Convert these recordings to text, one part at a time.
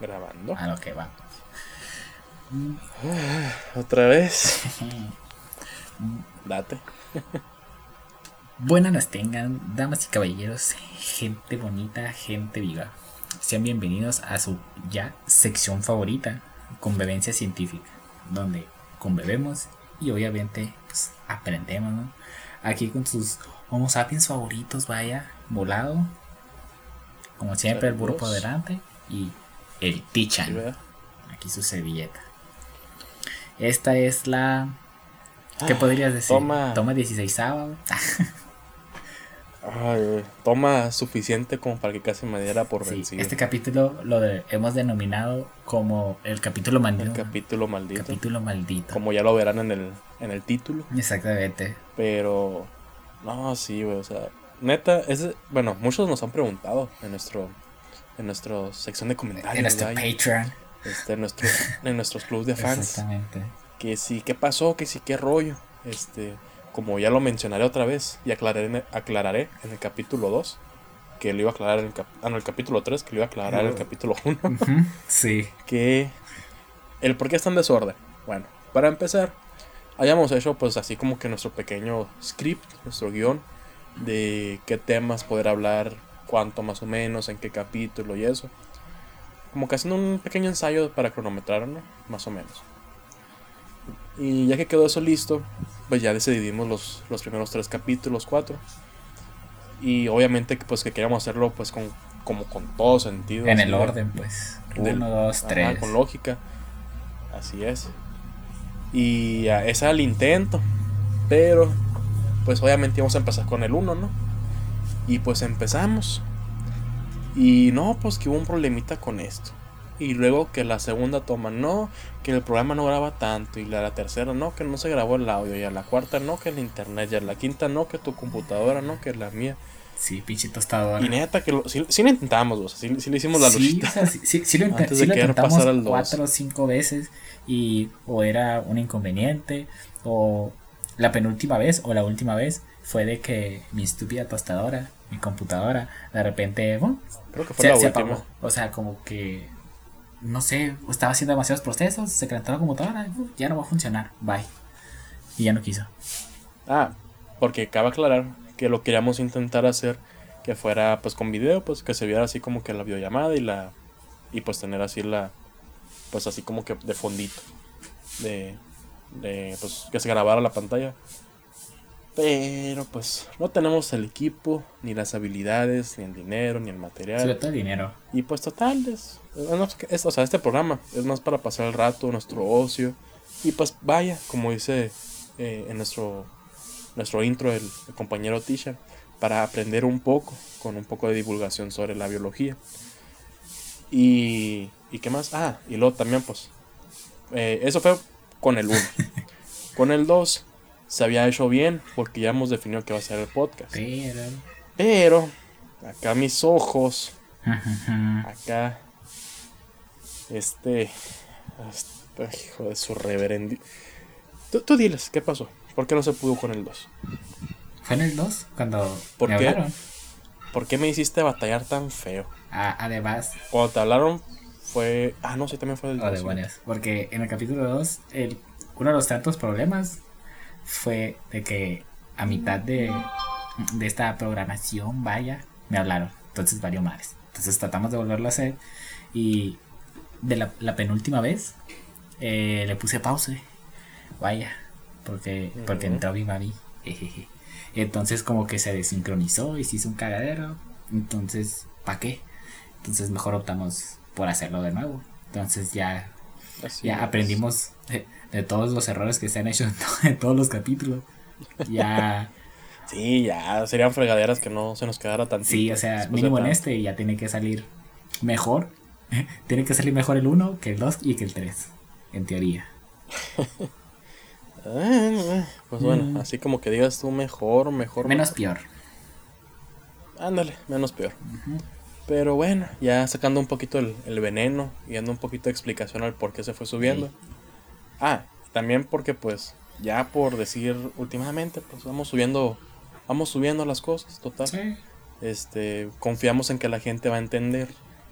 grabando. A lo que va. Otra vez. Date. Buenas las tengan, damas y caballeros, gente bonita, gente viva. Sean bienvenidos a su ya sección favorita, Convivencia Científica, donde conbebemos y obviamente pues, aprendemos, ¿no? Aquí con sus Homo sapiens favoritos, vaya, volado. Como siempre, el burro por delante y el Tichan. Aquí su servilleta. Esta es la. ¿Qué Ah, podrías decir? toma. Toma 16 sábado. Ay, toma suficiente como para que casi me diera por Sí, vencido. este capítulo lo de- hemos denominado como el capítulo El maldito. capítulo maldito. capítulo maldito. Como ya lo verán en el, en el título. Exactamente. Pero. No, sí, güey. O sea, neta, ese, bueno, muchos nos han preguntado en nuestro. En nuestra sección de comentarios. En nuestro vaya, Patreon. este, en, nuestro, en nuestros clubs de fans. Exactamente. que sí, qué pasó, que sí, qué rollo. Este, como ya lo mencionaré otra vez y aclararé, en el- aclararé en el capítulo 2, que lo iba a aclarar en el, cap- ah, no, el capítulo 3, que lo iba a aclarar en el capítulo 1, Ujú, Sí. que el por qué está en desorden. Bueno, para empezar, hayamos hecho pues así como que nuestro pequeño script, nuestro guion de qué temas poder hablar, cuánto más o menos, en qué capítulo y eso. Como que haciendo un pequeño ensayo para cronometrar, ¿no? Más o menos. Y ya que quedó eso listo, pues ya decidimos los, los primeros tres capítulos, cuatro. Y obviamente pues que queríamos hacerlo pues con, como con todo sentido. En el de- orden, pues. del- Uno, dos, tres. con lógica. Así es. Y ese era el intento. Pero, pues obviamente íbamos a empezar con el 1, ¿no? Y pues empezamos. Y no, pues que hubo un problemita con esto. Y luego que la segunda toma, no, que el programa no graba tanto. Y la, la tercera, no, que no se grabó el audio. Y a la cuarta, no, que el internet. Y a la quinta, no, que tu computadora, no, que la mía. Sí, pinche tostadora. Y neta, que lo, sí, sí lo intentamos, o sea, sí, sí le hicimos la sí, luchita. o sea, sí, sí, sí lo, Antes de lo intentamos pasar al dos. cuatro o cinco veces y o era un inconveniente o la penúltima vez o la última vez fue de que mi estúpida tostadora, mi computadora, de repente ¡bum! Creo que fue se, la se última. apagó. O sea, como que no sé, estaba haciendo demasiados procesos, se calentó la computadora, ya no va a funcionar, bye. Y ya no quiso. Ah, porque cabe aclarar que lo queríamos intentar hacer que fuera pues con video, pues que se viera así como que la videollamada y la y pues tener así la pues así como que de fondito de de pues que se grabara la pantalla. Pero pues no tenemos el equipo, ni las habilidades, ni el dinero, ni el material. Sobre todo el dinero. Y pues total, es, o sea, este programa es más para pasar el rato, nuestro ocio. Y pues vaya, como dice eh, en nuestro, nuestro intro el, el compañero Tisha, para aprender un poco, con un poco de divulgación sobre la biología. Y, ¿y qué más? Ah, y luego también pues, eh, eso fue con el 1. con el 2 se había hecho bien, porque ya hemos definido que va a ser el podcast. Pero. Pero, acá mis ojos Acá. Este. este hijo de su reverendi. Tú, tú diles, ¿qué pasó? ¿Por qué no se pudo con el 2? ¿Fue en el 2 cuando ¿Por me qué? hablaron? ¿Por qué me hiciste batallar tan feo? Ah, además, Cuando te hablaron fue. Ah, no, sí, también fue del O 2. de buenas. Porque en el capítulo 2, el, uno de los tantos problemas fue de que a mitad de, de esta programación, vaya, me hablaron. Entonces valió madres. Entonces tratamos de volverlo a hacer. Y de la, la penúltima vez, eh, le puse pause. Vaya. Porque, porque entró mi mami. jejeje. Entonces como que se desincronizó y se hizo un cagadero. Entonces, ¿para qué? Entonces mejor optamos por hacerlo de nuevo. Entonces ya, Así ya es. aprendimos de, de todos los errores que se han hecho en, to- en todos los capítulos. Ya, Sí, ya. Serían fregaderas que no se nos quedara tan. sí, o sea, mínimo en este ya tiene que salir mejor. tiene que salir mejor el 1 que el 2 y que el 3. En teoría. Pues bueno, así como que digas tú mejor, mejor. Mm. Menos peor. Ándale, menos peor. Pero bueno, ya sacando un poquito el, el veneno y dando un poquito de explicación al por qué se fue subiendo. Sí. Ah, también porque pues ya por decir últimamente, pues vamos subiendo, vamos subiendo las cosas, total. Sí. Este, confiamos en que la gente va a entender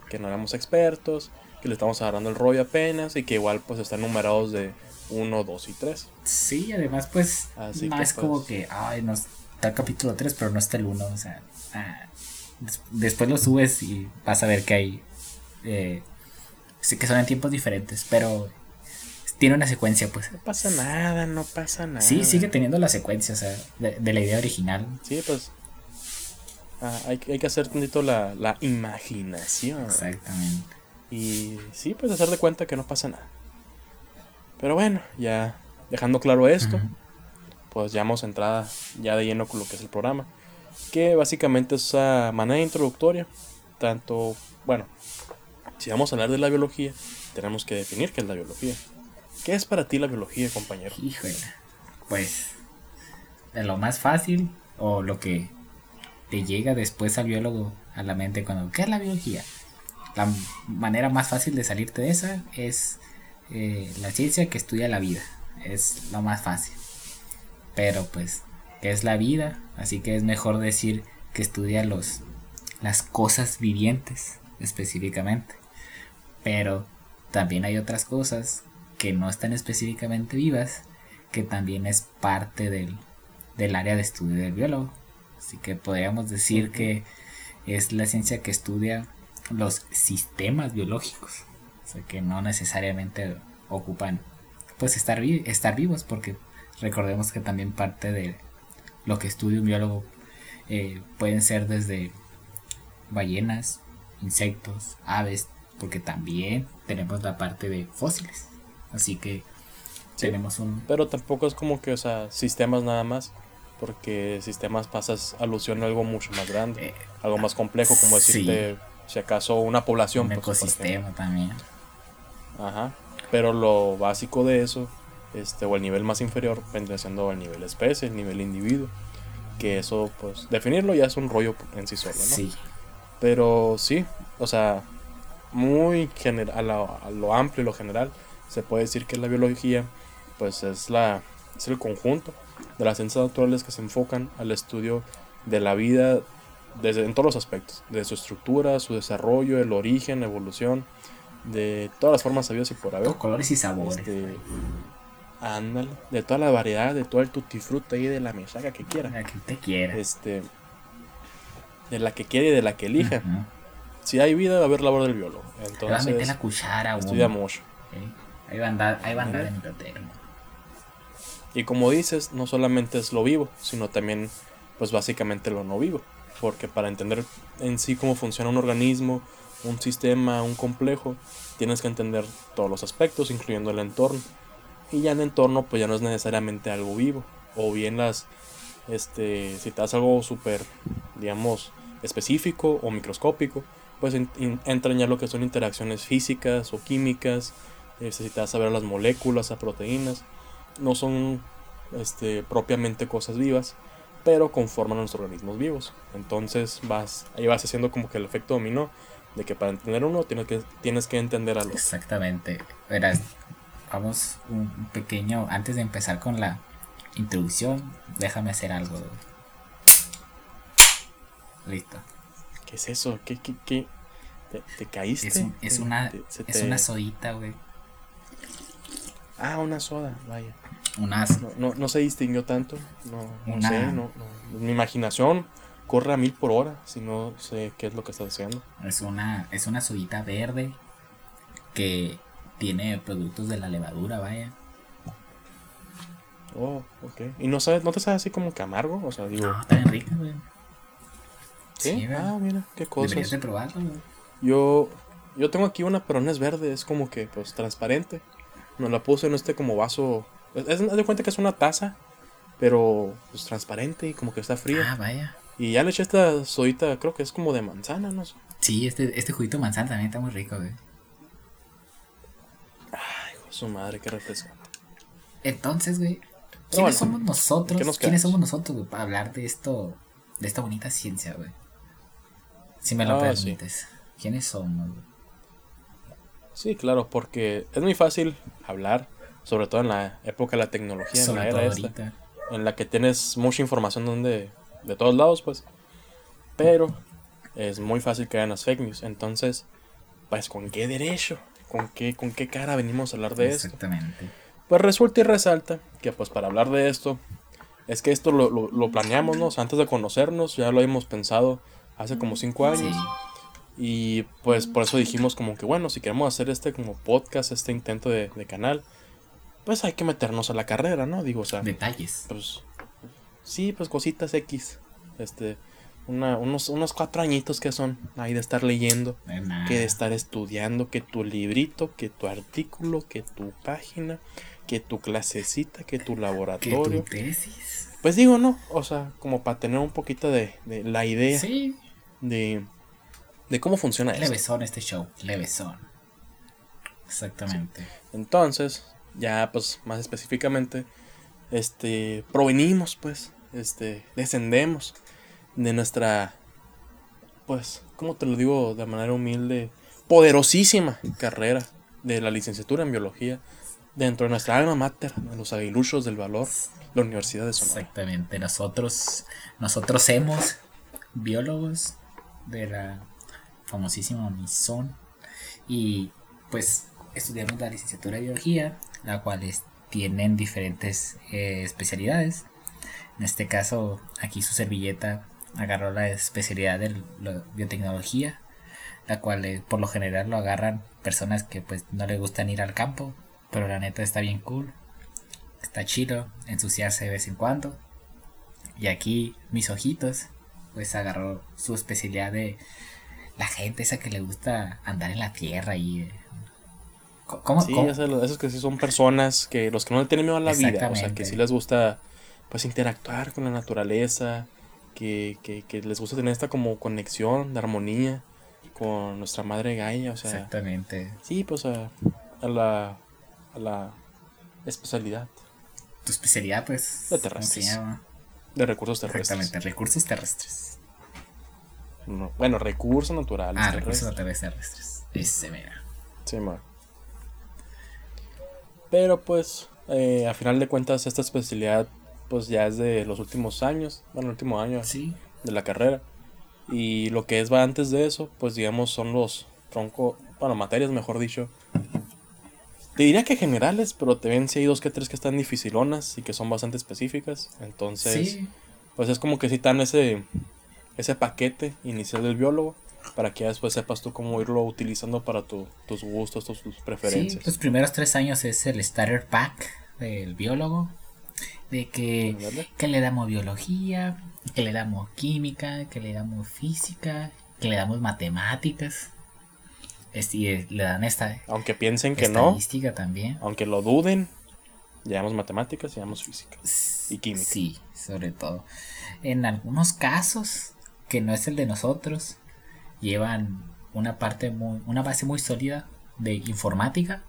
que no éramos expertos, que le estamos agarrando el rollo apenas y que igual pues están numerados de 1, 2 y 3. Sí, además pues no es como pues, que, ay, no está el capítulo 3 pero no está el 1, o sea, ah, después lo subes y vas a ver que hay, eh, que son en tiempos diferentes, pero tiene una secuencia, pues. No pasa nada, no pasa nada. Sí, sigue teniendo la secuencia, o sea, de, la idea original. Sí, pues. Ah, hay, que hacer tantito la, la imaginación. Exactamente. Y sí, pues hacer de cuenta que no pasa nada. Pero bueno, ya dejando claro esto, pues ya hemos entrada ya de lleno con lo que es el programa. Que básicamente es esa manera introductoria. Tanto, bueno, si vamos a hablar de la biología, tenemos que definir qué es la biología. ¿Qué es para ti la biología, compañero? Híjole, pues lo más fácil o lo que te llega después al biólogo a la mente cuando ¿qué es la biología? La manera más fácil de salirte de esa es eh, la ciencia que estudia la vida. Es lo más fácil. Pero pues, ¿qué es la vida? Así que es mejor decir que estudia los, las cosas vivientes específicamente. Pero también hay otras cosas que no están específicamente vivas, que también es parte del, área de estudio del biólogo. Así que podríamos decir que es la ciencia que estudia los sistemas biológicos, o sea, que no necesariamente ocupan pues estar, estar vivos, porque recordemos que también parte de lo que estudia un biólogo eh, pueden ser desde ballenas, insectos, aves, porque también tenemos la parte de fósiles. Así que tenemos un... Pero tampoco es como que, o sea, sistemas nada más, porque sistemas pasas alusión a algo mucho más grande, eh, algo más complejo, como decirte, si acaso, una población. Un pues, ecosistema también. Ajá. Pero lo básico de eso, este, o el nivel más inferior, vendría siendo el nivel especie, el nivel individuo. Que eso, pues, definirlo ya es un rollo en sí solo, ¿no? Sí. Pero sí, o sea, muy general, a lo, a lo amplio y lo general, se puede decir que la biología pues es la es el conjunto de las ciencias naturales que se enfocan al estudio de la vida desde en todos los aspectos, de su estructura, su desarrollo, el origen, la evolución, de todas las formas sabidas y por haber. colores y sabores. Este, ándale, de toda la variedad, de todo el tutti frutti y de la mesaga que quiera. La que te quiera. Este, de la que quiere y de la que elija. Si hay vida, va a haber labor del biólogo. Entonces, la cuchara, estudia mucho. Ahí va a andar, ahí va Y como dices, no solamente es lo vivo, sino también, pues básicamente lo no vivo. Porque para entender en sí cómo funciona un organismo, un sistema, un complejo, tienes que entender todos los aspectos, incluyendo el entorno. Y ya en entorno, pues ya no es necesariamente algo vivo. O bien las, este, si te das algo súper, digamos, específico o microscópico, pues entran ya lo que son interacciones físicas o químicas, necesitas saber las moléculas, las proteínas. No son este, propiamente cosas vivas, pero conforman a nuestros organismos vivos. Entonces vas, ahí vas haciendo como que el efecto dominó, de que para entender uno tienes que, tienes que entender algo. Exactamente. Verás, vamos un pequeño, antes de empezar con la introducción, déjame hacer algo. Listo. ¿Qué es eso? ¿Qué, qué, qué? ¿Te, caíste? Es, una, es una sodita, güey. Ah, una soda, vaya. Una... No, no, se distinguió tanto. No, no sé, no, Mi imaginación corre a mil por hora si no sé qué es lo que está haciendo. Es una, es una sodita verde que tiene productos de la levadura, vaya. Oh, ok. ¿Y no sabes, no te sabes así como que amargo? O sea, digo. No, está bien rica, güey. ¿Sí? ah, mira, qué cosas. Deberías de probarlo, güey. Yo, yo tengo aquí una, pero no es verde, es como que, pues, transparente. Nos la puse en este como vaso. Es, de cuenta que es una taza, pero pues transparente y como que está fría. Ah, vaya. Y ya le eché esta sodita, creo que es como de manzana, no sé. Sí, este, este juguito de manzana también está muy rico, güey. Su madre, qué refrescante. Entonces, güey, ¿quiénes somos nosotros? ¿Quiénes somos nosotros, güey, para hablar de esto, de esta bonita ciencia, güey? Si me lo ah, permites. ¿Quiénes somos, güey? Sí, claro, porque es muy fácil hablar, sobre todo en la época de la tecnología, en la era esta, en la que tienes mucha información donde, de todos lados, pues. Pero es muy fácil que hagan las fake news. Entonces, pues con qué derecho, con qué, con qué cara venimos a hablar de esto. Exactamente. Pues resulta y resalta que pues para hablar de esto, es que esto lo, lo, lo planeamos, ¿no? O sea, antes de conocernos, ya lo hemos pensado hace como cinco años. Sí. Y pues por eso dijimos como que bueno, si queremos hacer este como podcast, este intento de, de canal, pues hay que meternos a la carrera, ¿no? Digo, o sea, Detalles. pues sí, pues cositas X. Este, una, unos, unos cuatro añitos que son ahí de estar leyendo, que de estar estudiando, que tu librito, que tu artículo, que tu página, que tu clasecita, que tu Que laboratorio. tu tesis. Pues digo, ¿no? O sea, como para tener un poquito de, de la idea Sí. de, de cómo funciona esto. Levesón este show. Levesón. Exactamente. Entonces, ya pues más específicamente, este, provenimos pues, este, descendemos de nuestra, pues, ¿cómo te lo digo de manera humilde? Poderosísima carrera de la licenciatura en biología dentro de nuestra alma mater, los aguiluchos del valor, la Universidad de Sonora. Exactamente. Nosotros, nosotros somos biólogos de la famosísima Unison y pues estudiamos la licenciatura de biología, la cual tienen diferentes eh, especialidades. En este caso, aquí su servilleta agarró la especialidad de la biotecnología, la cual eh, por lo general lo agarran personas que pues no les gustan ir al campo, pero la neta está bien cool. Está chido ensuciarse de vez en cuando. Y aquí mis ojitos, pues agarró su especialidad de la gente esa que le gusta andar en la tierra y... eh, ¿Cómo? Sí, cómo? esos, que sí son personas que los que no le tienen miedo a la vida, o sea, que sí les gusta pues interactuar con la naturaleza, que, que, que les gusta tener esta como conexión de armonía con nuestra madre Gaia, o sea, Exactamente. sí, pues a, a la a la especialidad Tu especialidad, pues... De ¿cómo se terrestres. llama? de recursos terrestres. Exactamente, recursos terrestres. No, bueno, recursos naturales Ah, terrestres. recursos terrestres. Ese, mira. Sí, ma. Pero pues, eh, a final de cuentas, esta especialidad pues ya es de los últimos años, bueno, el último año Sí. de la carrera. Y lo que es va antes de eso, pues digamos son los tronco, bueno, materias mejor dicho. Te diría que generales, pero te ven si hay dos que tres que están dificilonas y que son bastante específicas. Entonces, Sí. pues es como que si dan ese, ese paquete inicial del biólogo para que ya después sepas tú cómo irlo utilizando para tu- tus gustos, tus, tus Sí, preferencias. los primeros tres años es el starter pack del biólogo. De que, que le damos biología, que le damos química, que le damos física, que le damos matemáticas. Es- y eh, le dan esta Aunque piensen que no, estadística también. aunque lo duden, llevamos matemáticas, llevamos física. y química. Sí, sobre todo. En algunos casos, que no es el de nosotros, llevan una parte muy, una base muy sólida de informática.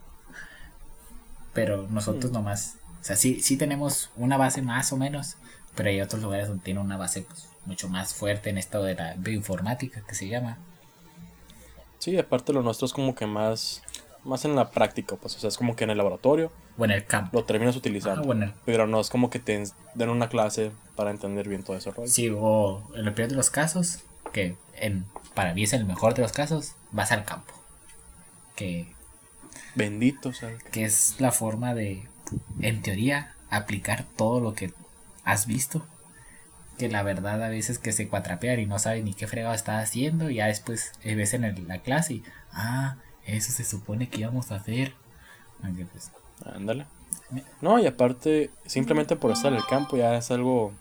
Pero nosotros Mm. nomás, sea, sí, sí tenemos una base más o menos, pero hay otros lugares donde tienen una base pues, mucho más fuerte en esto de la bioinformática que se llama. Sí, aparte lo nuestro es como que más, más en la práctica, pues, o sea, es como que en el laboratorio Bueno, el campo. lo terminas utilizando. Ah, bueno, Pero no es como que te den una clase para entender bien todo ese rollo. Sí, o en el peor de los casos, que en, para mí es el mejor de los casos, vas al campo. Que, Bendito, o sea, que- que es la forma de, en teoría, aplicar todo lo que has visto. Que la verdad a veces que se cuatrapean y no sabes ni qué fregado está haciendo. Y ya después eh, ves en la clase y, ah, eso se supone que íbamos a hacer. Pues, ándale. No, y aparte, simplemente por estar en el campo ya es algo,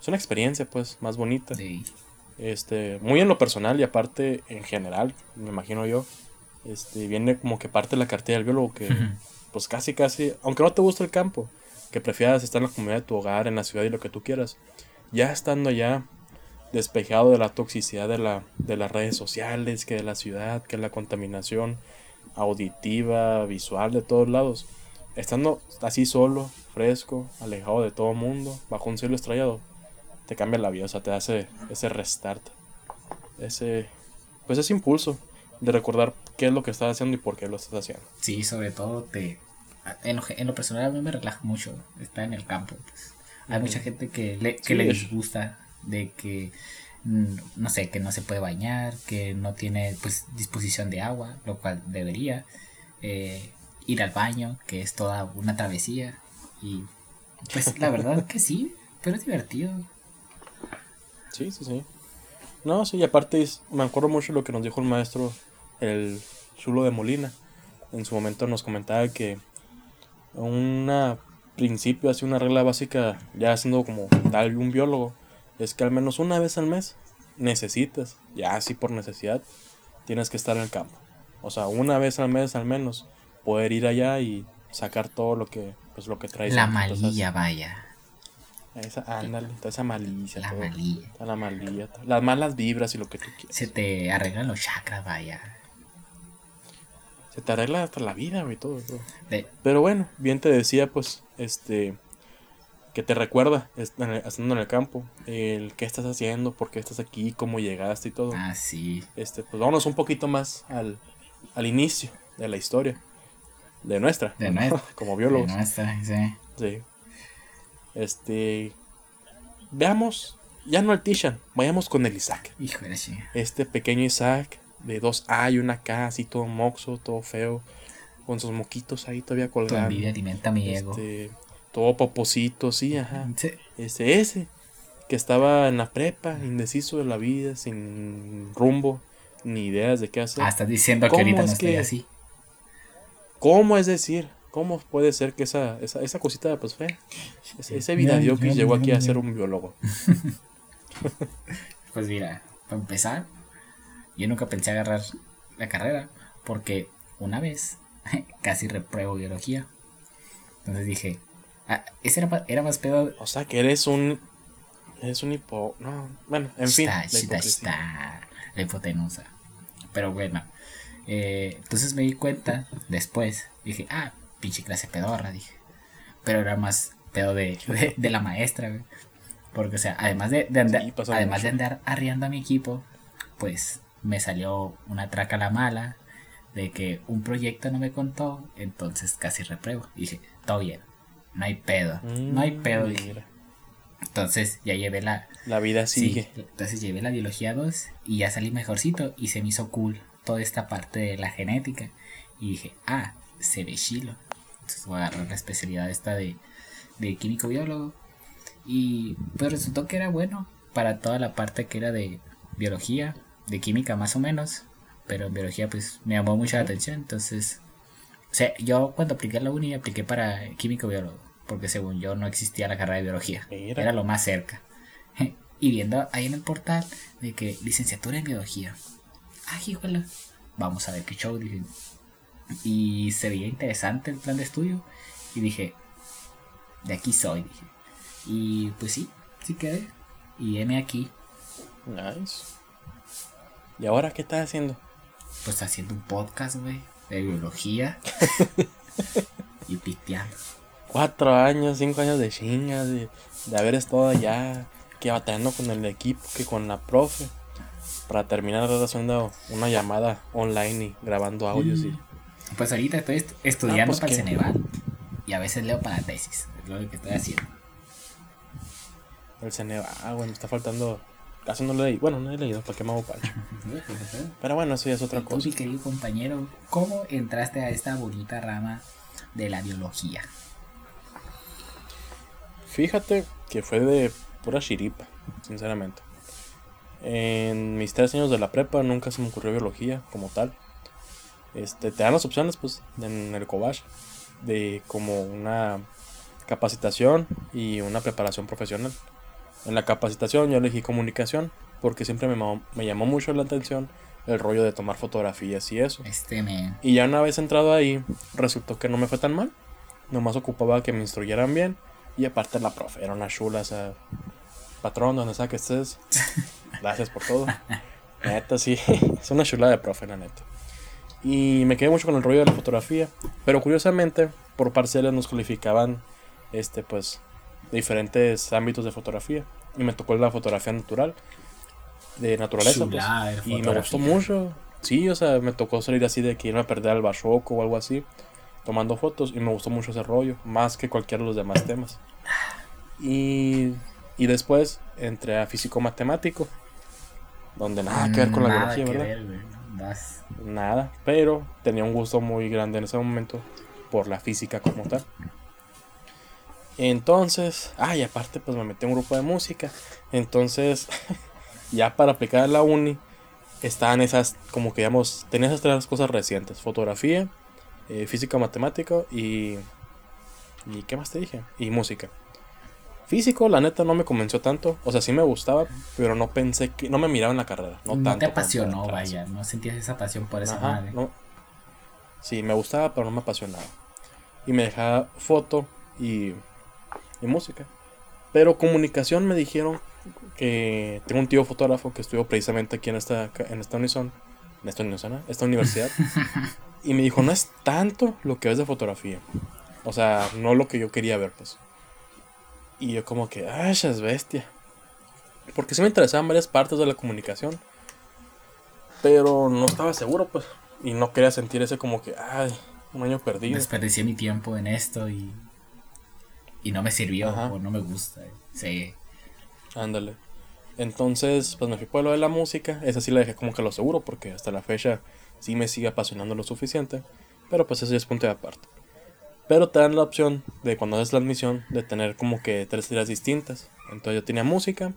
es una experiencia, pues, más bonita. Este, muy en lo personal y aparte en general, me imagino yo. Este, viene como que parte de la cartilla del biólogo que. Pues casi, casi, aunque no te guste el campo, que prefieras estar en la comunidad de tu hogar, en la ciudad y lo que tú quieras, ya estando allá despejado de la toxicidad de, la, de las redes sociales, que de la ciudad, que la contaminación auditiva, visual, de todos lados, estando así solo, fresco, alejado de todo mundo, bajo un cielo estrellado, te cambia la vida, o sea, te hace ese restart, ese, pues ese impulso de recordar qué es lo que estás haciendo y por qué lo estás haciendo. Sí, sobre todo te en lo, en lo personal a mí me relaja mucho estar en el campo. pues. Hay mucha gente que le, que Sí, le disgusta de que mm, no sé, que no se puede bañar, que no tiene pues disposición de agua, lo cual debería, eh, ir al baño, que es toda una travesía, y pues la verdad que sí, pero es divertido. Sí, sí, sí. No, sí, y aparte me acuerdo mucho lo que nos dijo el maestro, el Zulo de Molina. En su momento nos comentaba que un principio, así una regla básica, ya siendo como tal un biólogo, es que al menos una vez al mes necesitas, ya así por necesidad, tienes que estar en el campo. O sea, una vez al mes al menos, poder ir allá y sacar todo lo que, pues lo que traes. La malilla, vaya. Esa, ándale, toda esa malicia. La malilla. la malilla. Las malas vibras y lo que tú quieras. Se te arreglan los chakras, vaya. Se te arregla hasta la vida, güey, todo. Pero bueno, bien te decía, pues, este, que te recuerda, estando en el campo, el qué estás haciendo, por qué estás aquí, cómo llegaste y todo. Ah, sí. Este, pues vámonos un poquito más al, al inicio de la historia. De nuestra. De nuestra. Como biólogos. De nuestra, sí. Sí. Este. Veamos, ya no al Tishan, vayamos con el Isaac. Híjole, sí. Este pequeño Isaac, de dos A y una K, así todo moxo, todo feo, con sus moquitos ahí todavía colgando. Tu envidia alimenta mi ego. Este, todo poposito, sí, ajá. Ese, ese, que estaba en la prepa, indeciso de la vida, sin rumbo, ni ideas de qué hacer. Ah, estás diciendo que ahorita no estoy así. ¿Cómo es decir? ¿Cómo puede ser que esa, esa, esa cosita, pues fe, ese, ese que llegó aquí a ser un biólogo? pues mira, para empezar, yo nunca pensé agarrar la carrera porque una vez casi repruebo biología. Entonces dije, ah, ese era, era más pedo. O sea que eres un. Eres un hipo. No, bueno, en fin. Está, está, la hipotenusa. Pero bueno, eh, entonces me di cuenta después. Dije, ah, pinche clase pedorra, dije. Pero era más pedo de, de, la maestra, Porque, o sea, además de, andar, además de andar arriando a mi equipo, pues me salió una traca la mala de que un proyecto no me contó, entonces casi repruebo. dije, todo bien, no hay pedo, no hay mm, pedo. Entonces ya llevé la... La vida sigue. entonces llevé la biología 2 y ya salí mejorcito y se me hizo cool toda esta parte de la genética. Y dije, ah, se ve chilo voy a agarrar la especialidad esta de, de químico biólogo. Y pues resultó que era bueno para toda la parte que era de biología, de química más o menos. Pero en biología pues me llamó mucha atención. Entonces, o sea, yo cuando apliqué a la uni apliqué para químico biólogo. Porque según yo no existía la carrera de biología. Era lo más cerca. Y viendo ahí en el portal de que licenciatura en biología. Ah, híjole. Vamos a ver qué show. Dije, y se veía interesante el plan de estudio. Y dije, de aquí soy, dije. Y pues sí, sí quedé. Y heme aquí. Nice. ¿Y ahora qué estás haciendo? Pues haciendo un podcast, güey, de biología. y pisteando. Cuatro años, cinco años de chingas, de, de haber estado allá, que batallando con el equipo, que con la profe. Para terminar haciendo una llamada online y grabando audios y pues ahorita estoy estudiando ah, pues para el Ceneval. Y a veces leo para la tesis. Es lo que estoy haciendo. El Ceneval, ah, bueno, está faltando. Casi no lo leí. Bueno, no he leído, ¿para qué me hago? Pero bueno, eso ya es otra cosa. mi querido compañero, ¿cómo entraste a esta bonita rama de la biología? Fíjate que fue de pura chiripa, sinceramente. En mis tres años de la prepa nunca se me ocurrió biología como tal este, te dan las opciones pues en el COBASH de como una capacitación y una preparación profesional. En la capacitación yo elegí comunicación porque siempre me, me llamó mucho la atención el rollo de tomar fotografías y eso. Este me... Y ya una vez entrado ahí, resultó que no me fue tan mal. Nomás ocupaba que me instruyeran bien. Y aparte la profe era una chula, o sea, patrón, donde sea que estés. Gracias por todo. Neta, sí, es una chula de profe, la neta. Y me quedé mucho con el rollo de la fotografía. Pero curiosamente, por parcelas nos calificaban este, pues, diferentes ámbitos de fotografía. Y me tocó la fotografía natural, de naturaleza. pues. Y me gustó mucho. Sí, o sea, me tocó salir así de que irme a perder al bachoco o algo así, tomando fotos. Y me gustó mucho ese rollo, más que cualquiera de los demás temas. Y, y después entré a físico matemático. donde nada que ver con la biología, ¿verdad? ver, güey. Vas. Nada, pero tenía un gusto muy grande en ese momento por la física como tal. Entonces, ah, y aparte pues me metí a un grupo de música. Entonces, ya para aplicar a la uni, estaban esas, como que digamos, tenía esas tres cosas recientes. Fotografía, eh, física matemática y... ¿Y qué más te dije? Y música. Físico, la neta, no me convenció tanto. O sea, sí me gustaba, pero no pensé que... No me miraba en la carrera. No, No, tanto te apasionó, vaya. No sentías esa pasión por esa Ajá, madre. no. Sí, me gustaba, pero no me apasionaba. Y me dejaba foto y, y música. Pero comunicación me dijeron que tengo un tío fotógrafo que estudió precisamente aquí en esta, en esta unison, en esta unison, esta universidad. y me dijo, no es tanto lo que ves de fotografía. O sea, no lo que yo quería ver, pues. Y yo como que, ay, es bestia. Porque sí me interesaban varias partes de la comunicación. Pero no estaba seguro, pues. Y no quería sentir ese como que, ay, un año perdido. Desperdicié mi tiempo en esto y. Y no me sirvió Ajá. o no me gusta. Sí. Ándale. Entonces, pues me fui por lo de la música. Esa sí la dejé como que lo seguro, porque hasta la fecha sí me sigue apasionando lo suficiente. Pero pues eso ya es punto de aparte. Pero te dan la opción de cuando haces la admisión de tener como que tres tiras distintas. Entonces yo tenía música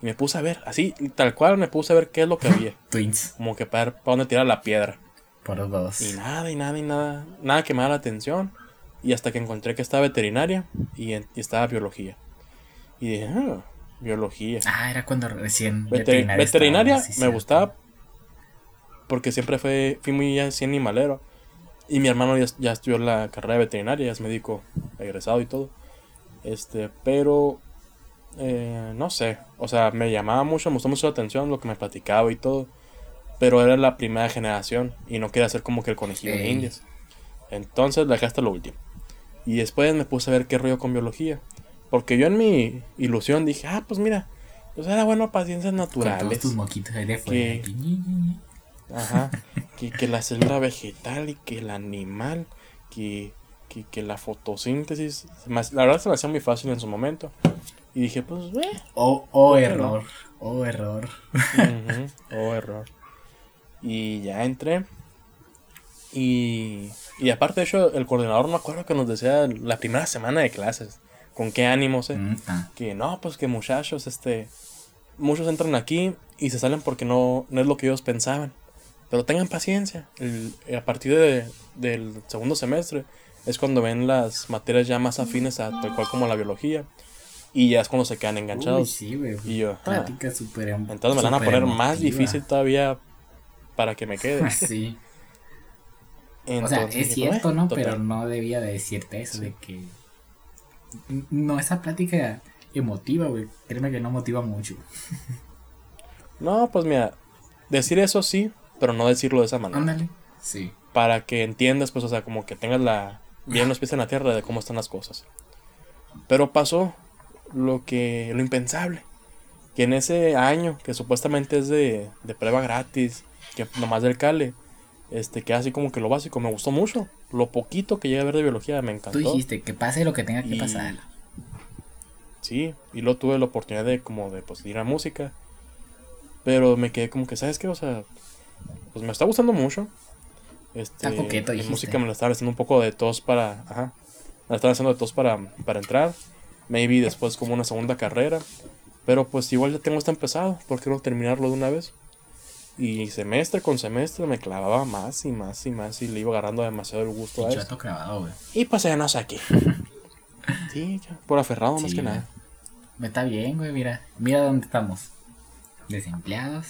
y me puse a ver, así, tal cual me puse a ver qué es lo que había. Twins. Como que para para dónde tirar la piedra. Por dos. Y nada, y nada, y nada. Nada que me da la atención. Y hasta que encontré que estaba veterinaria y, en- y estaba biología. Y dije, ah, biología. Ah, era cuando recién. Veter- veterinaria, estaba, sí, me gustaba porque siempre fue, fui muy así animalero. Y mi hermano ya, ya estudió la carrera de veterinaria, ya es médico egresado y todo. Este, pero eh, no sé, o sea, me llamaba mucho, me gustó mucho la atención lo que me platicaba y todo. Pero era la primera generación y no quería ser como que el conejillo de indias. Entonces la dejé hasta lo último. Y después me puse a ver qué rollo con biología. Porque yo en mi ilusión dije, ah, pues mira, pues era bueno para ciencias Con naturales. todos tus moquitos ahí de fuera. Que-. Ajá. que, que la célula vegetal y que el animal, que, que, que la fotosíntesis. Más- La verdad se me hacía muy fácil en su momento. Y dije, pues, eh. Oh, oh, ¿Por qué error. Oh, error. ujú, Oh, error. Y ya entré. Y, y aparte de eso, el coordinador me acuerdo que nos decía la primera semana de clases. Con qué ánimos, eh. Mm, ah. que no, pues que muchachos, este, muchos entran aquí y se salen porque no, no es lo que ellos pensaban. Pero tengan paciencia. El- a partir de- del segundo semestre es cuando ven las materias ya más afines a tal cual como la biología. Y ya es cuando se quedan Uy, enganchados. sí, güey. Y yo, ah. Entonces me van a poner más difícil todavía para que me quede. sí. O sea, es cierto, "Bueno, ¿no? total". Pero no debía de decirte eso, de que... No, esa plática emotiva, güey. Créeme que no motiva mucho. No, pues mira, decir eso sí, pero no decirlo de esa manera. Ándale. Sí. para que entiendas, pues, o sea, como que tengas la bien los pies en la tierra de cómo están las cosas. Pero pasó lo que lo impensable, que en ese año que supuestamente es de, de prueba gratis, que nomás del Cale, este, que así como que lo básico me gustó mucho, lo poquito que llegué a ver de biología me encantó. Tú dijiste que pase lo que tenga que Y- pasar. Sí, y luego tuve la oportunidad de como de pues ir a música. Pero me quedé como que, ¿sabes qué? O sea, pues me está gustando mucho. Este, Está coqueto, dijiste. música me la estaban haciendo un poco de tos para, ajá. Me la estaban haciendo de tos para, para entrar. Maybe después como una segunda carrera. Pero pues igual ya tengo esto empezado, ¿por qué no terminarlo de una vez? Y semestre con semestre me clavaba más y más y más y le iba agarrando demasiado el gusto a vato clavado, güey. Y pues ya no sé aquí. Sí, ya, por aferrado más que güey. nada. Me está bien, güey, mira. Mira dónde estamos. Desempleados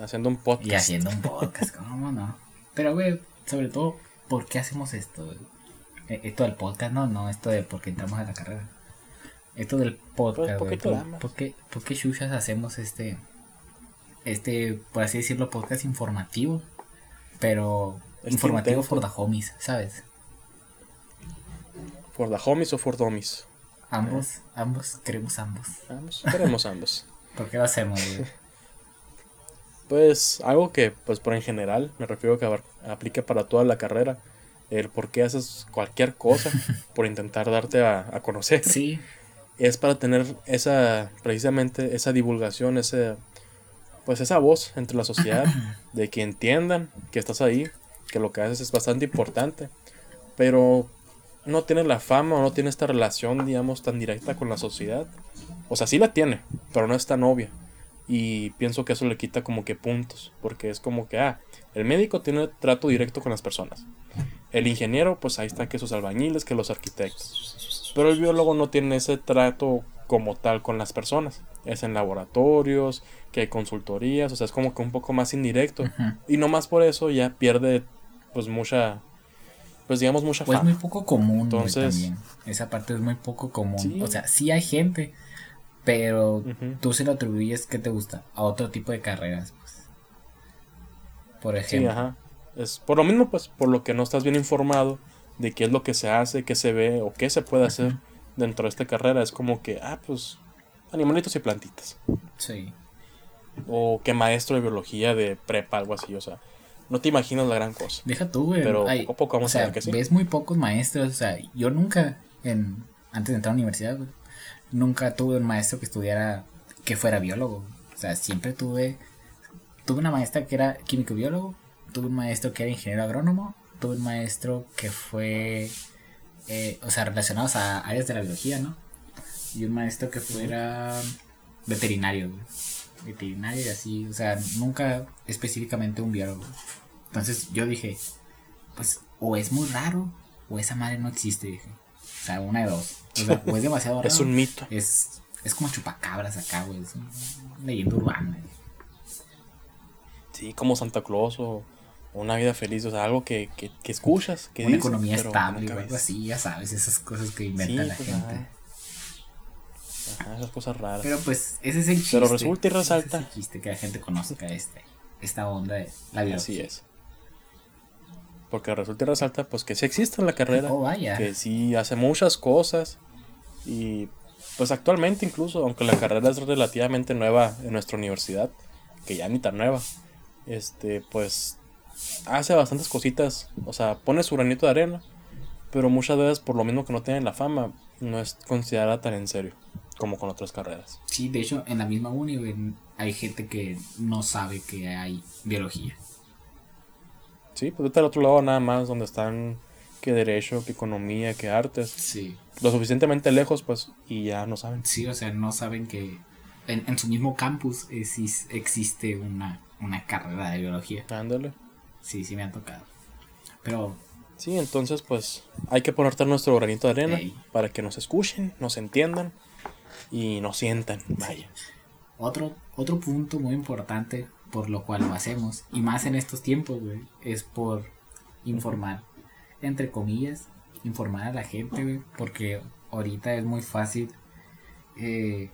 Haciendo un podcast. y haciendo un podcast, ¿cómo no? Pero, güey, sobre todo, ¿por qué hacemos esto, güey? Eh, Esto del podcast, no, no, esto de por qué entramos a la carrera. Esto del Pues, podcast, güey. poquito ¿Por, más. por qué, por qué chuchas hacemos este, este, por así decirlo, podcast informativo? Pero informativo for the homies, ¿sabes? For the homies o for dummies. Ambos, ambos, queremos ambos. Ambos. Queremos ambos. ¿Por qué lo hacemos, güey? Pues algo que, pues por en general, me refiero a que aplique para toda la carrera. El por qué haces cualquier cosa por intentar darte a, a conocer. Sí, Es para tener esa, precisamente, esa divulgación, ese, pues esa voz entre la sociedad de que entiendan que estás ahí, que lo que haces es bastante importante, pero no tiene la fama o no tiene esta relación, digamos, tan directa con la sociedad. O sea, sí la tiene, pero no es tan obvia. Y pienso que eso le quita como que puntos, porque es como que, ah, el médico tiene trato directo con las personas. El ingeniero, pues ahí está que sus albañiles, que los arquitectos. Pero el biólogo no tiene ese trato como tal con las personas. Es en laboratorios, que hay consultorías, o sea, es como que un poco más indirecto. Y no más por eso ya pierde pues mucha pues digamos mucha pues muy poco común entonces también. esa parte es muy poco común. O sea sí hay gente pero tú se lo atribuyes que te gusta a otro tipo de carreras pues. Por ejemplo. sí, ajá. es por lo mismo pues por lo que no estás bien informado de qué es lo que se hace qué se ve o qué se puede hacer dentro de esta carrera es como que ah pues animalitos y plantitas sí o que maestro de biología de prepa algo así o sea no te imaginas la gran cosa. Deja tú, güey. Pero poco a poco vamos a ver que sí. Ves muy pocos maestros. O sea, yo nunca, en, antes de entrar a la universidad, güey, nunca tuve un maestro que estudiara, que fuera biólogo. O sea, siempre tuve, tuve una maestra que era químico biólogo, tuve un maestro que era ingeniero agrónomo, tuve un maestro que fue, eh, o sea, relacionados a áreas de la biología, ¿no? Y un maestro que fuera veterinario, güey. Veterinario y así, o sea, nunca específicamente un biólogo. Entonces yo dije, pues o es muy raro o esa madre no existe, dije. O sea, una de dos. O sea, o es demasiado raro. es un mito. Es, es como chupacabras acá, güey. Es una leyenda urbana. Sí, como Santa Claus o una vida feliz, o sea, algo que, que, que escuchas, que Una economía estable o algo así, ya sabes, esas cosas que inventa la pues, gente. Ajá. esas cosas raras. Pero pues ese es el chiste. Pero resulta y resalta. es el chiste que la gente conozca este, esta onda de la biología. Así es. Porque resulta y resalta pues que sí existe en la carrera. Oh, vaya. Que sí hace muchas cosas. Y pues actualmente incluso, aunque la carrera es relativamente nueva en nuestra universidad, que ya ni tan nueva, este pues hace bastantes cositas. O sea, pone su granito de arena. Pero muchas veces por lo mismo que no tienen la fama, no es considerada tan en serio como con otras carreras. Sí, de hecho, en la misma uni hay gente que no sabe que hay biología. Sí, pues está al otro lado nada más, donde están que derecho, que economía, que artes. Sí. Lo suficientemente lejos, pues, y ya no saben. Sí, o sea, no saben que en, su mismo campus existe una, una carrera de biología. Ándale. Sí, sí me han tocado. Pero... Sí, entonces, pues, hay que ponerte nuestro granito de arena para que nos escuchen, nos entiendan y nos sientan, vaya. Otro, otro punto muy importante por lo cual lo hacemos. Y más en estos tiempos, güey. Es por informar. Entre comillas, informar a la gente, güey. Porque ahorita es muy fácil eh,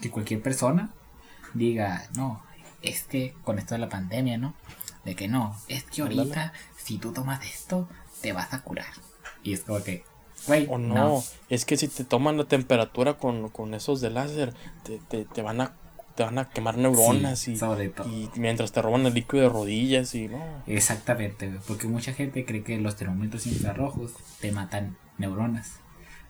que cualquier persona diga, no, es que con esto de la pandemia, ¿no? De que no, es que ahorita si tú tomas esto, te vas a curar. Y es como que, güey, o no, es que si te toman la temperatura con, con esos de láser, te, te, te van a te van a quemar neuronas y, y, mientras te roban el líquido de rodillas y no. Exactamente, porque mucha gente cree que los termómetros infrarrojos te matan neuronas.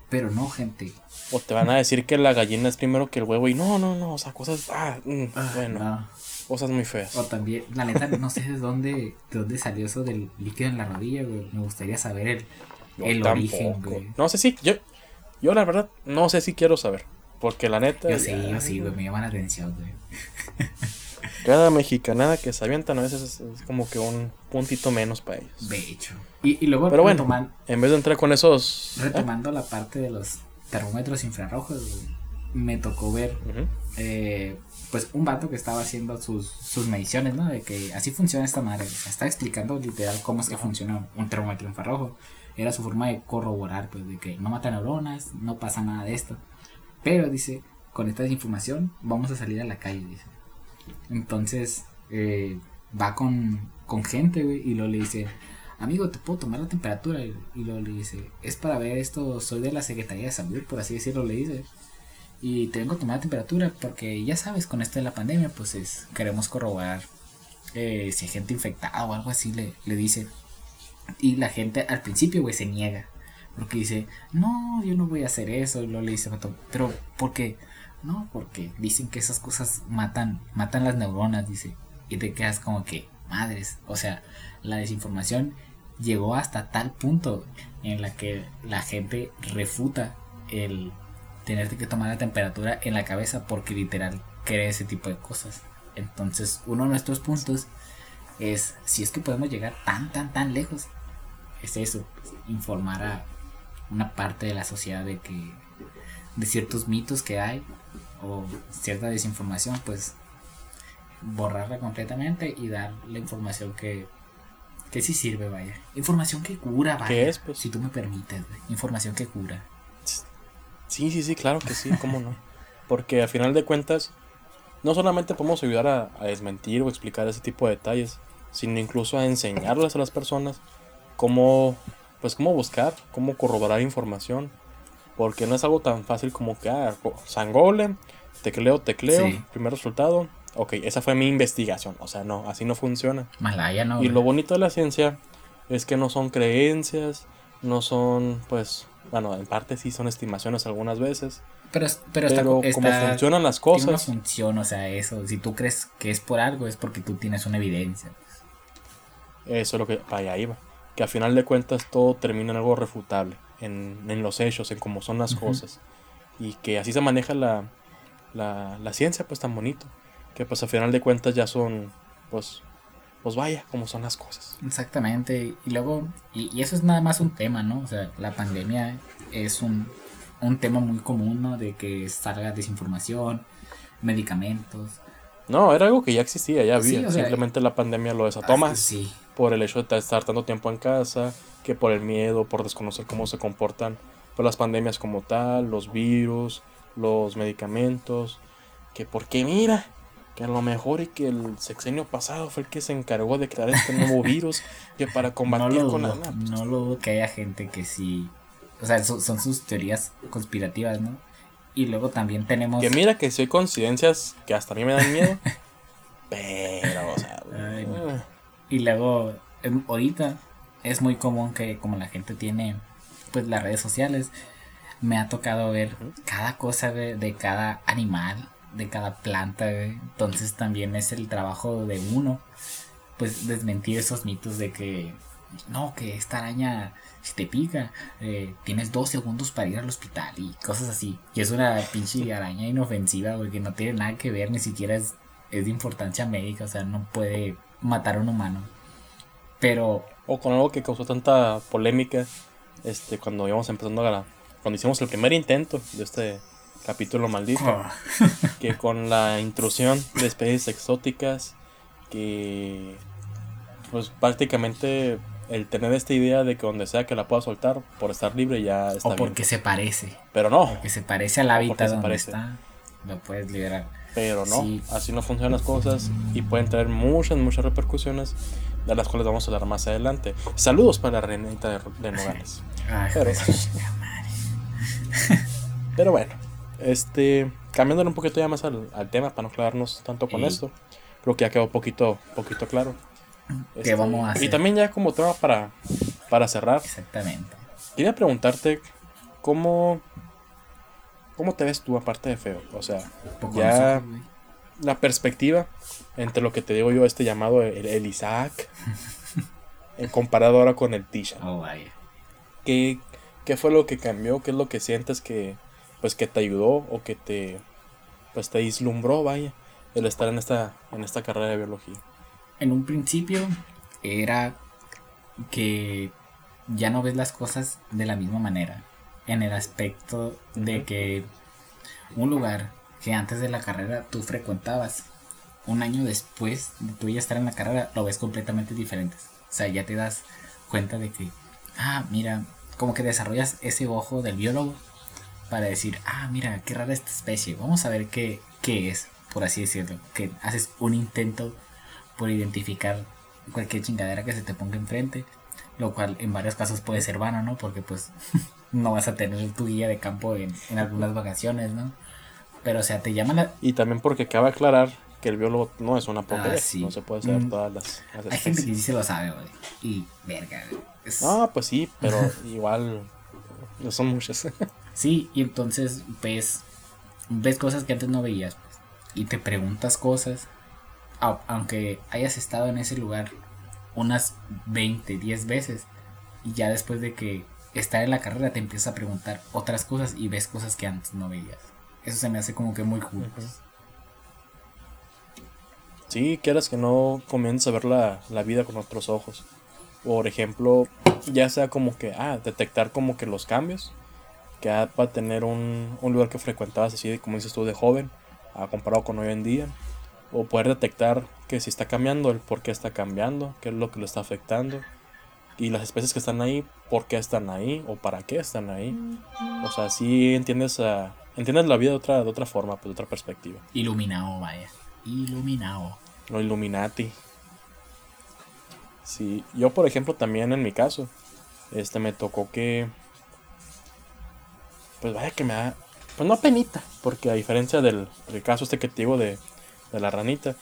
Pero no, gente. O te van a decir que la gallina es primero que el huevo y no, no, no, o sea, cosas, ah, mm, ah bueno, cosas muy feas. O también, la neta, no sé de dónde, de dónde salió eso del líquido en la rodilla, güey. Me gustaría saber el, el origen, güey. No sé si, yo, yo la verdad, no sé si quiero saber. Porque la neta. Yo sí, yo sí, güey, me llama la atención, güey. Cada mexicanada que se avientan a veces es, como que un puntito menos para ellos. De hecho. Y, y luego, Pero bueno, en vez de entrar con esos. ¿eh? Retomando la parte de los termómetros infrarrojos, me tocó ver. eh, pues un vato que estaba haciendo sus, sus mediciones, ¿no? De que así funciona esta madre. O sea, está explicando literal cómo es que funciona un termómetro infrarrojo. Era su forma de corroborar, pues, de que no mata neuronas, no pasa nada de esto. Pero dice, con esta desinformación vamos a salir a la calle, dice. Entonces eh, va con, con gente, güey, y luego le dice, amigo, ¿te puedo tomar la temperatura? Y, luego le dice, es para ver esto, soy de la Secretaría de Salud, por así decirlo, le dice. Y tengo que tomar la temperatura porque ya sabes, con esto de la pandemia, pues es, queremos corroborar eh, si hay gente infectada o algo así, le, le dice. Y la gente al principio, güey, se niega. Porque dice, no, yo no voy a hacer eso. Y luego le dice, pero porque no, porque dicen que esas cosas matan, matan las neuronas, dice. Y te quedas como que, madres, o sea, la desinformación llegó hasta tal punto en la que la gente refuta el tenerte que tomar la temperatura en la cabeza porque literal cree ese tipo de cosas. Entonces, uno de nuestros puntos es si es que podemos llegar tan, tan, tan lejos, es eso, informar a una parte de la sociedad de que de ciertos mitos que hay o cierta desinformación, pues borrarla completamente y dar la información que, que sí sirve, vaya. Información que cura, vaya. ¿Qué es, pues? Si tú me permites, información que cura. Sí, sí, sí, claro que sí, cómo no. Porque al final de cuentas, no solamente podemos ayudar a, a desmentir o explicar ese tipo de detalles, sino incluso a enseñarles a las personas cómo, pues cómo buscar, cómo corroborar información, porque no es algo tan fácil como que, ah, Sangole, tecleo, tecleo, primer resultado, ok, esa fue mi investigación, o sea, no, así no funciona. Malaya no. Y lo bonito de la ciencia es que no son creencias, no son, pues, bueno, en parte sí son estimaciones algunas veces. Pero, pero, pero está, como funcionan las cosas. Tiene una función, o sea, eso. Si tú crees que es por algo, es porque tú tienes una evidencia. Eso es lo que. Vaya, ahí va. Que a final de cuentas todo termina en algo refutable. En, en los hechos, en cómo son las cosas. Y que así se maneja la, la, la ciencia, pues tan bonito. Que pues a final de cuentas ya son. Pues pues vaya, como son las cosas. Exactamente. Y luego, y, y, eso es nada más un tema, ¿no? O sea, la pandemia es un, un tema muy común, ¿no? De que salga desinformación, medicamentos. No, era algo que ya existía, ya había. Simplemente la pandemia lo desató más. Sí. Por el hecho de estar tanto tiempo en casa, que por el miedo, por desconocer cómo se comportan pues, las pandemias como tal, los virus, los medicamentos. Que porque mira, que a lo mejor y que el sexenio pasado fue el que se encargó de crear este nuevo virus que para combatir con la... No lo dudo que haya gente que sí o sea, son sus teorías conspirativas, ¿no? Y luego también tenemos. Que mira que si hay coincidencias que hasta a mí me dan miedo. pero, o sea. Ah. Y luego, em, ahorita es muy común que, como la gente tiene, pues las redes sociales, me ha tocado ver cada cosa de, de cada animal, de cada planta, Entonces también es el trabajo de uno, pues desmentir esos mitos de que, no, que esta araña si te pica, eh, tienes dos segundos para ir al hospital y cosas así. Y es una pinche araña inofensiva, güey, que no tiene nada que ver, ni siquiera es, de importancia médica, o sea, no puede matar a un humano. Pero... O con algo que causó tanta polémica, este, cuando íbamos empezando a... Cuando hicimos el primer intento de este capítulo maldito, ah. que con la intrusión de especies exóticas, que pues prácticamente el tener esta idea de que donde sea que la pueda soltar, por estar libre ya está O porque se parece. Pero no. Porque se parece al hábitat donde está, lo puedes liberar. Pero no, así no funcionan las cosas y pueden tener muchas, muchas repercusiones de las cuales vamos a hablar más adelante. Saludos para la reinita de, de Nogales. pero, pero bueno, este, cambiándole un poquito ya más al, tema para no clavarnos tanto con esto, creo que ya quedó poquito, poquito claro. ¿Qué vamos a hacer? Y también ya como tema para, para cerrar. Exactamente. Quería preguntarte cómo, cómo te ves tú aparte de feo. O sea, ya la perspectiva entre lo que te digo yo, este llamado el, Isaac, comparado ahora con el Tisha. Oh, ¿Qué, ¿Qué fue lo que cambió? ¿Qué es lo que sientes que, pues, que te ayudó o que te, pues, te vislumbró, vaya, el estar en esta, en esta carrera de biología? en un principio era que ya no ves las cosas de la misma manera. En el aspecto de que un lugar que antes de la carrera tú frecuentabas, un año después de tú ya estar en la carrera, lo ves completamente diferente. O sea, ya te das cuenta de que, ah, mira, como que desarrollas ese ojo del biólogo para decir, ah, mira, qué rara esta especie, vamos a ver qué, qué es, por así decirlo. Que haces un intento por identificar cualquier chingadera que se te ponga enfrente, lo cual en varios casos puede ser vano, ¿no? Porque pues no vas a tener tu guía de campo en, algunas vacaciones, ¿no? Pero o sea, te llama la... Y también porque acaba de aclarar que el biólogo no es una pobre, ah, no se puede saber mm. todas las, Hay gente que sí se lo sabe, güey. Y verga, güey. No, pues sí, pero igual no son muchas. sí, y entonces ves ves cosas que antes no veías pues, y te preguntas cosas, aunque hayas estado en ese lugar unas 20, 10 veces y ya después de que estar en la carrera te empiezas a preguntar otras cosas y ves cosas que antes no veías. Eso se me hace como que muy cool. Sí, quieras que no comiences a ver la, la, vida con otros ojos. Por ejemplo, ya sea como que, ah, detectar como que los cambios que va a tener un, un lugar que frecuentabas así, como dices tú, de joven, a comparado con hoy en día. O poder detectar que si está cambiando, el por qué está cambiando, qué es lo que lo está afectando. Y las especies que están ahí, por qué están ahí o para qué están ahí. O sea, si entiendes, uh, entiendes la vida de otra, de otra forma, pues, de otra perspectiva. Iluminado, vaya. Iluminado. Lo Illuminati. Sí, yo por ejemplo también en mi caso, este me tocó que pues vaya que me da, pues no penita, porque a diferencia del, caso este que te digo de, la ranita,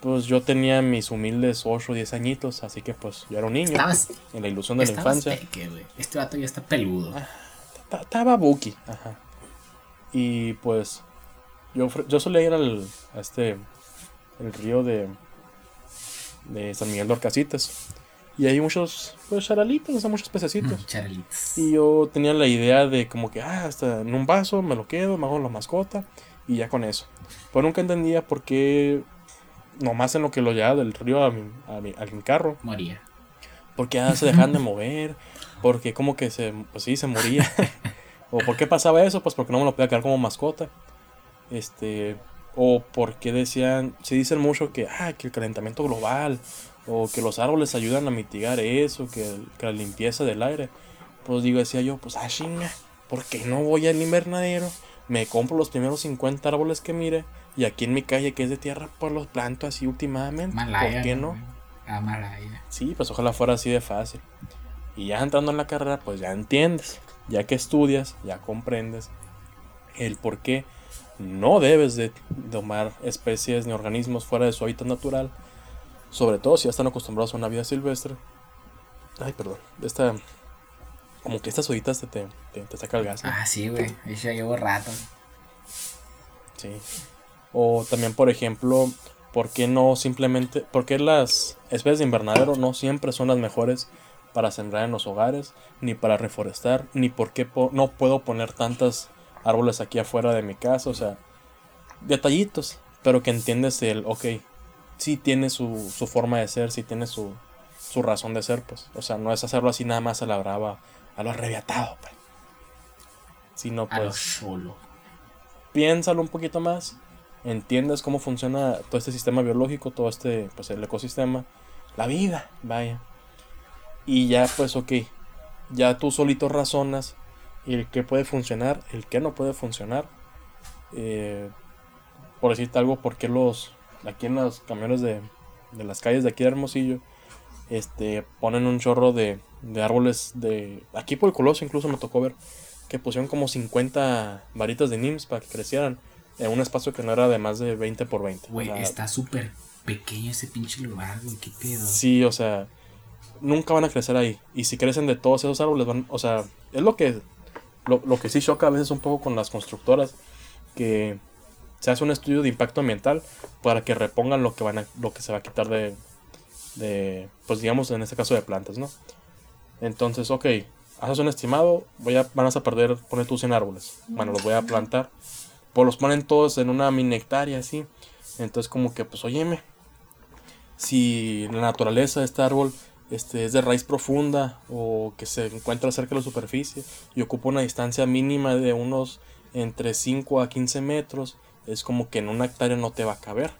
pues yo tenía mis humildes 8 o 10 añitos, así que pues yo era un niño. en la ilusión de la infancia. este vato ya está peludo. Ah, estaba buki, ajá. Y pues yo, yo solía ir al, a este, el río de, de San Miguel de Orcasitas. Y hay muchos, pues, charalitos, o sea, muchos pececitos. charalitos. Y yo tenía la idea de como que, ah, hasta en un vaso me lo quedo, me hago la mascota y ya con eso. Pero nunca entendía por qué, nomás en lo que lo llevaba del río a mi, a mi, al carro. Moría. Porque ya se dejaban de mover, porque como que se, pues sí, se moría. o por qué pasaba eso, pues porque no me lo podía quedar como mascota. Este, o porque decían, se dicen mucho que, ah, que el calentamiento global, o que los árboles ayudan a mitigar eso, que, la limpieza del aire. Pues digo, decía yo, pues ah, chinga, ¿por qué no voy al invernadero? Me compro los primeros 50 árboles que mire, y aquí en mi calle, que es de tierra, pues los planto así últimamente. ¿Por qué no? Ah, Malaya. Sí, pues ojalá fuera así de fácil. Y ya entrando en la carrera, pues ya entiendes, ya que estudias, ya comprendes el por qué no debes de tomar especies ni organismos fuera de su hábitat natural, sobre todo si ya están acostumbrados a una vida silvestre. Ay, perdón, esta como que estas hojitas te, te, te, saca el gas. Ah, sí, güey, ya llevo rato. Sí. O también, por ejemplo, ¿por qué no simplemente, por qué las especies de invernadero no siempre son las mejores para sembrar en los hogares, ni para reforestar, ni por qué no puedo poner tantas árboles aquí afuera de mi casa, o sea, detallitos, pero que entiendes el, ok, sí tiene su, su forma de ser, sí tiene su, su razón de ser, pues, o sea, no es hacerlo así nada más a la brava, a lo arrebiatado, pues, sino pues... A lo solo. Piénsalo un poquito más, entiendes cómo funciona todo este sistema biológico, todo este, pues, el ecosistema, la vida, vaya. Y ya, pues, ok, ya tú solito razonas el que puede funcionar, el que no puede funcionar. Eh, por decirte algo, porque los aquí en los camiones de, de, las calles de aquí de Hermosillo este ponen un chorro de, de árboles de aquí por el Coloso incluso me tocó ver que pusieron como 50 varitas de NIMS para que crecieran en un espacio que no era de más de 20 por 20. Güey, está súper pequeño ese pinche lugar, güey, qué pedo. Sí, o sea, nunca van a crecer ahí. Y si crecen de todos esos árboles, van, o sea, es lo que lo, que sí choca a veces un poco con las constructoras, que se hace un estudio de impacto ambiental para que repongan lo que, van a, lo que se va a quitar de, de, pues digamos en este caso de plantas, ¿no? Entonces, ok, haces un estimado, voy a, van a perder, poner tus 100 árboles, bueno, los voy a plantar, pues los ponen todos en una mini hectárea, así, entonces como que, pues, óyeme, si la naturaleza de este árbol este, es de raíz profunda o que se encuentra cerca de la superficie y ocupa una distancia mínima de unos entre 5 a 15 metros, es como que en una hectárea no te va a caber.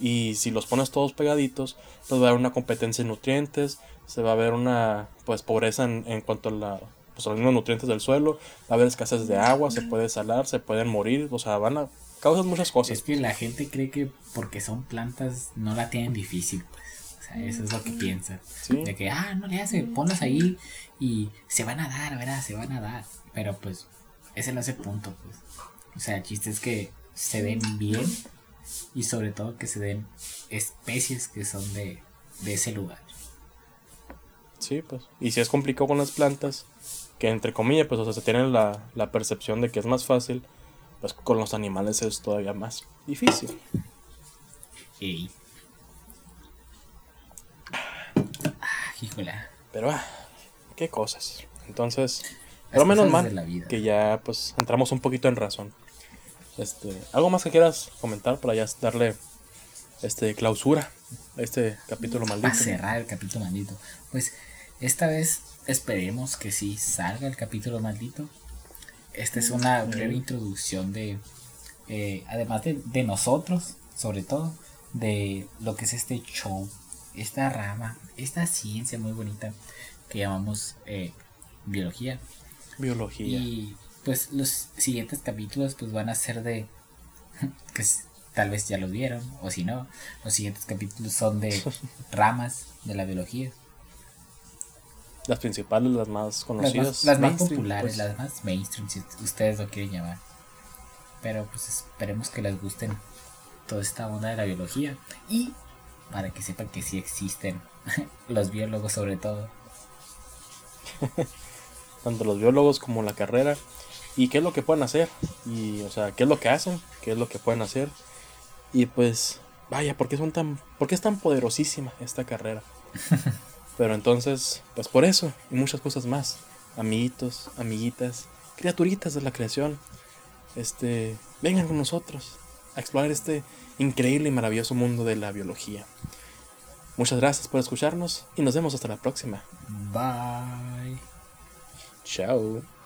Y si los pones todos pegaditos, pues va a haber una competencia en nutrientes, se va a ver una pues pobreza en, cuanto a, la, pues, los nutrientes del suelo, va a haber escasez de agua, se puede salar, se pueden morir, o sea, van a causar muchas cosas. Es que la gente cree que porque son plantas no la tienen difícil, pues eso es lo que piensa. De que, ah, no le hace, ponlas ahí y se van a dar, ¿verdad? Se van a dar. Pero pues, ese no es el punto, pues. O sea, el chiste es que se den bien y sobre todo que se den especies que son de, ese lugar. Sí, pues. Y si es complicado con las plantas, que entre comillas, pues, o sea, se tiene la, la percepción de que es más fácil, pues con los animales es todavía más difícil. Ey. Ah, híjole. Pero, ah, qué cosas. Entonces, pero menos mal de la vida. que ya pues entramos un poquito en razón. Este, algo más que quieras comentar para ya darle este clausura a este capítulo Para maldito. cerrar el capítulo maldito. Pues esta vez esperemos que sí salga el capítulo maldito. Esta es una breve introducción de, eh, además de, de nosotros, sobre todo, de lo que es este show, esta rama, esta ciencia muy bonita que llamamos eh, biología. Biología. Y pues los siguientes capítulos pues van a ser de que s- tal vez ya los vieron o si no, los siguientes capítulos son de ramas de la biología. Las principales, las más Las conocidas. más, las más populares, pues. las más mainstream si ustedes lo quieren llamar. Pero pues esperemos que les gusten toda esta onda de la biología y para que sepan que sí existen los biólogos sobre todo. tanto los biólogos como la carrera y qué es lo que pueden hacer. Y o sea qué es lo que hacen qué es lo que pueden hacer. Y pues vaya por qué son tan por qué es tan poderosísima esta carrera pero entonces pues por eso y muchas cosas más. Amiguitos amiguitas criaturitas de la creación. Este vengan con nosotros a explorar este increíble y maravilloso mundo de la biología. Muchas gracias por escucharnos y nos vemos hasta la próxima. Bye. chao